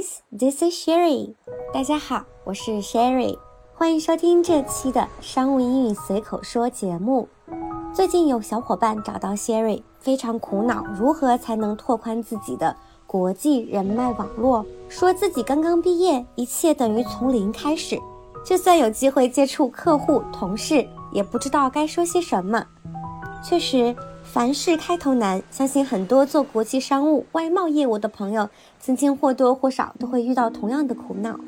this is Sherry. 大家好，我是 Sherry，欢迎收听这期的商务英语随口说节目。最近有小伙伴找到 Sherry，非常苦恼，如何才能拓宽自己的国际人脉网络？说自己刚刚毕业，一切等于从零开始，就算有机会接触客户、同事，也不知道该说些什么。确实。凡事开头难，相信很多做国际商务、外贸业务的朋友，曾经或多或少都会遇到同样的苦恼。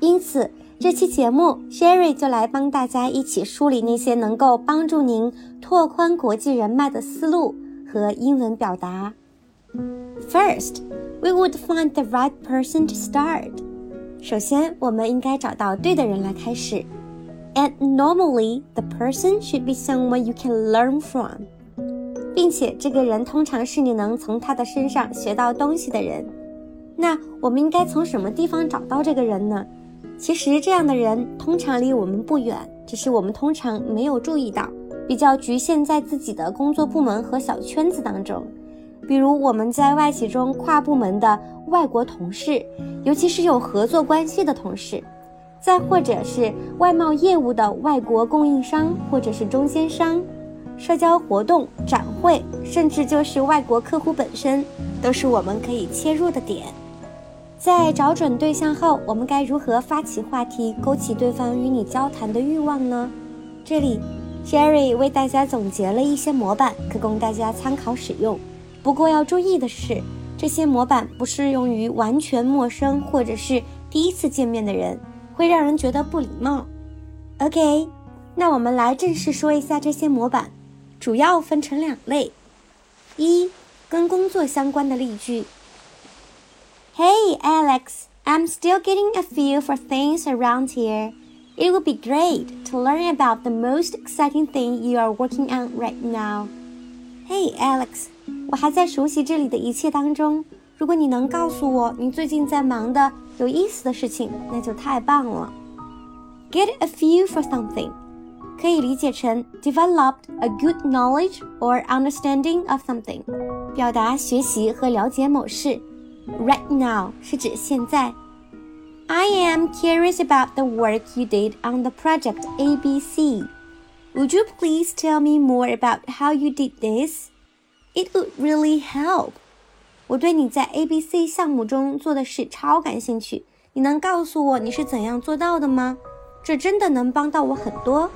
因此，这期节目，Sherry 就来帮大家一起梳理那些能够帮助您拓宽国际人脉的思路和英文表达。First, we would find the right person to start. 首先，我们应该找到对的人来开始。And normally, the person should be someone you can learn from. 并且这个人通常是你能从他的身上学到东西的人。那我们应该从什么地方找到这个人呢？其实这样的人通常离我们不远，只是我们通常没有注意到，比较局限在自己的工作部门和小圈子当中。比如我们在外企中跨部门的外国同事，尤其是有合作关系的同事，再或者是外贸业务的外国供应商或者是中间商。社交活动、展会，甚至就是外国客户本身，都是我们可以切入的点。在找准对象后，我们该如何发起话题，勾起对方与你交谈的欲望呢？这里，Jerry 为大家总结了一些模板，可供大家参考使用。不过要注意的是，这些模板不适用于完全陌生或者是第一次见面的人，会让人觉得不礼貌。OK，那我们来正式说一下这些模板。主要分成两类：一，跟工作相关的例句。Hey Alex, I'm still getting a feel for things around here. It would be great to learn about the most exciting thing you are working on right now. Hey Alex，我还在熟悉这里的一切当中。如果你能告诉我你最近在忙的有意思的事情，那就太棒了。Get a feel for something 可以理解成 developed a good knowledge or understanding of something，表达学习和了解某事。Right now 是指现在。I am curious about the work you did on the project ABC. Would you please tell me more about how you did this? It would really help. 我对你在 ABC 项目中做的事超感兴趣，你能告诉我你是怎样做到的吗？这真的能帮到我很多。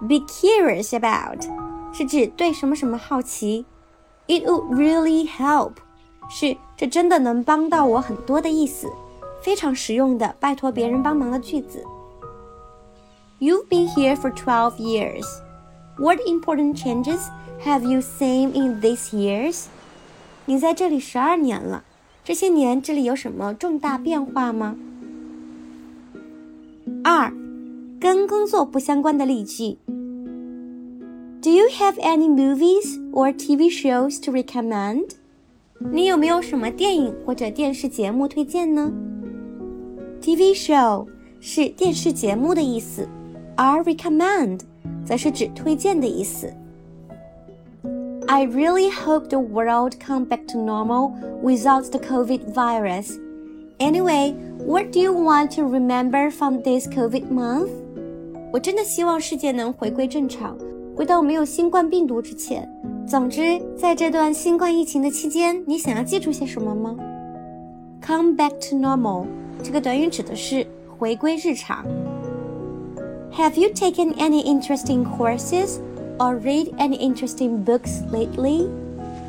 Be curious about 是指对什么什么好奇。It would really help 是这真的能帮到我很多的意思，非常实用的拜托别人帮忙的句子。You've been here for twelve years. What important changes have you seen in these years? 你在这里十二年了，这些年这里有什么重大变化吗？二， 跟工作不相关的例句。Do you have any movies or TV shows to recommend? 你有没有什么电影或者电视节目推荐呢？TV show 是电视节目的意思，而 recommend 则是指推荐的意思。I really hope the world come back to normal without the COVID virus. Anyway, what do you want to remember from this COVID month? 我真的希望世界能回归正常。回到没有新冠病毒之前。总之，在这段新冠疫情的期间，你想要记住些什么吗？Come back to normal 这个短语指的是回归日常。Have you taken any interesting courses or read any interesting books lately？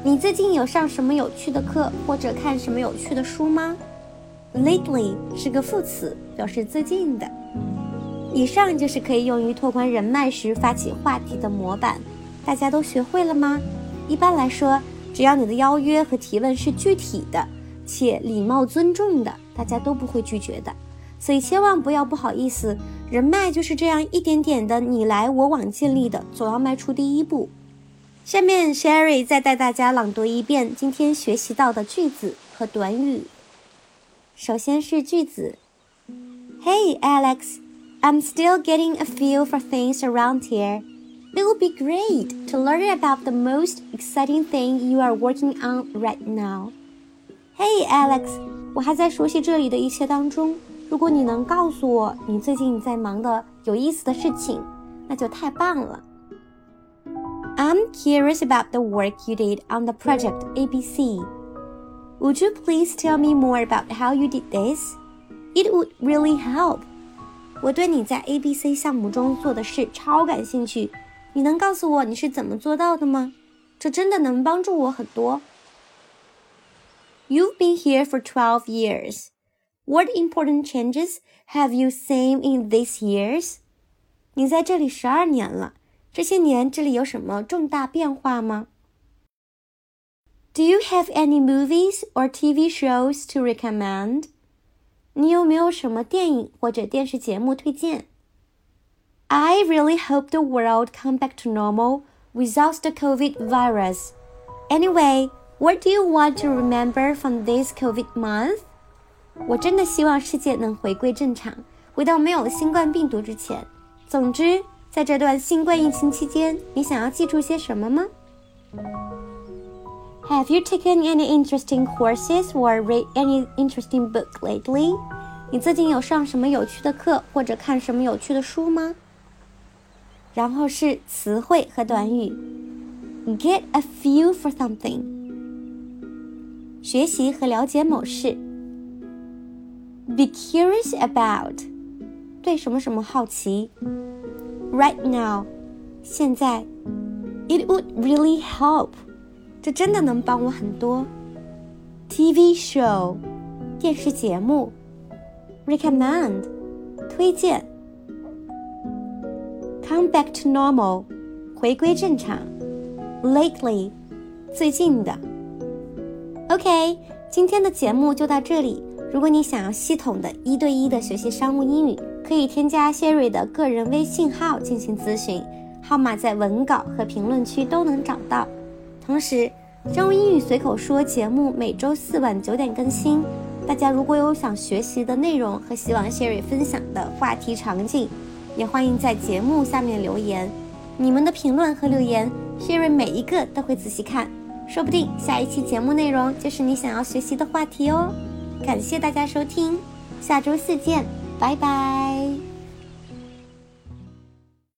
你最近有上什么有趣的课或者看什么有趣的书吗？Lately 是个副词，表示最近的。以上就是可以用于拓宽人脉时发起话题的模板，大家都学会了吗？一般来说，只要你的邀约和提问是具体的且礼貌尊重的，大家都不会拒绝的。所以千万不要不好意思，人脉就是这样一点点的你来我往建立的，总要迈出第一步。下面 Sherry 再带大家朗读一遍今天学习到的句子和短语。首先是句子：Hey Alex。I'm still getting a feel for things around here. It would be great to learn about the most exciting thing you are working on right now. Hey, Alex, 我还在熟悉这里的一切当中。如果你能告诉我你最近在忙的有意思的事情，那就太棒了。I'm curious about the work you did on the project ABC. Would you please tell me more about how you did this? It would really help. 我对你在 ABC 项目中做的事超感兴趣，你能告诉我你是怎么做到的吗？这真的能帮助我很多。You've been here for 12 years. What important changes have you seen in these years? 你在这里十二年了，这些年这里有什么重大变化吗？Do you have any movies or TV shows to recommend? 你有没有什么电影或者电视节目推荐？I really hope the world come back to normal without the COVID virus. Anyway, what do you want to remember from this COVID month? 我真的希望世界能回归正常，回到没有新冠病毒之前。总之，在这段新冠疫情期间，你想要记住些什么吗 ？Have you taken any interesting courses or read any interesting book lately? 你最近有上什么有趣的课或者看什么有趣的书吗？然后是词汇和短语，get a feel for something，学习和了解某事；be curious about，对什么什么好奇；right now，现在；it would really help， 这真的能帮我很多；TV show，电视节目；recommend，推荐。Come back to normal，回归正常。Lately，最近的。OK，今天的节目就到这里。如果你想要系统的一对一的学习商务英语，可以添加 Siri 的个人微信号进行咨询，号码在文稿和评论区都能找到。同时，商务英语随口说节目每周四晚九点更新。大家如果有想学习的内容和希望 Sherry 分享的话题场景，也欢迎在节目下面留言，你们的评论和留言，Sherry 每一个都会仔细看，说不定下一期节目内容就是你想要学习的话题哦。感谢大家收听，下周四见，拜拜。